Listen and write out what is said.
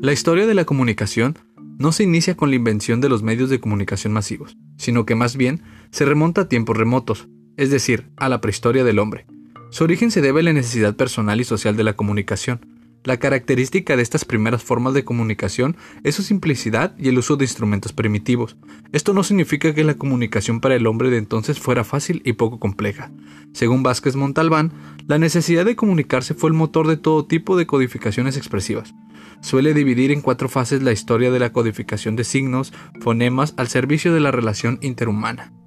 La historia de la comunicación no se inicia con la invención de los medios de comunicación masivos, sino que más bien se remonta a tiempos remotos, es decir, a la prehistoria del hombre. Su origen se debe a la necesidad personal y social de la comunicación, la característica de estas primeras formas de comunicación es su simplicidad y el uso de instrumentos primitivos. Esto no significa que la comunicación para el hombre de entonces fuera fácil y poco compleja. Según Vázquez Montalbán, la necesidad de comunicarse fue el motor de todo tipo de codificaciones expresivas. Suele dividir en cuatro fases la historia de la codificación de signos, fonemas al servicio de la relación interhumana.